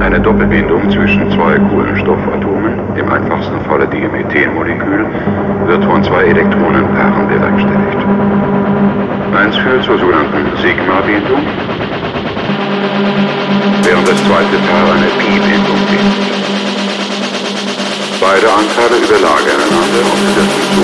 Eine Doppelbindung zwischen zwei Kohlenstoffatomen, im einfachsten Falle dem Methanmolekül, wird von zwei Elektronenpaaren bewerkstelligt. Eins führt zur sogenannten Sigma-Bindung, während das zweite Paar eine Pi-Bindung bildet. Beide Anteile überlagern einander und setzen zu